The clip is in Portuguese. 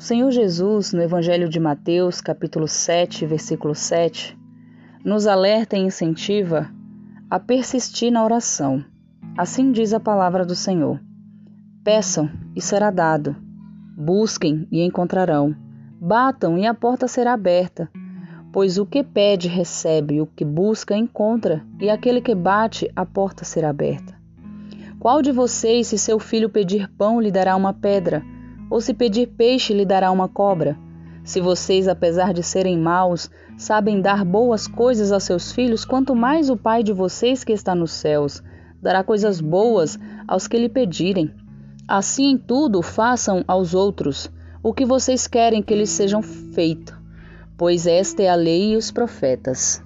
O Senhor Jesus, no Evangelho de Mateus, capítulo 7, versículo 7, nos alerta e incentiva a persistir na oração. Assim diz a palavra do Senhor: Peçam e será dado, busquem e encontrarão, batam e a porta será aberta. Pois o que pede, recebe, o que busca, encontra, e aquele que bate, a porta será aberta. Qual de vocês, se seu filho pedir pão, lhe dará uma pedra? Ou se pedir peixe, lhe dará uma cobra? Se vocês, apesar de serem maus, sabem dar boas coisas aos seus filhos, quanto mais o Pai de vocês que está nos céus dará coisas boas aos que lhe pedirem. Assim em tudo façam aos outros o que vocês querem que lhes sejam feito, pois esta é a lei e os profetas.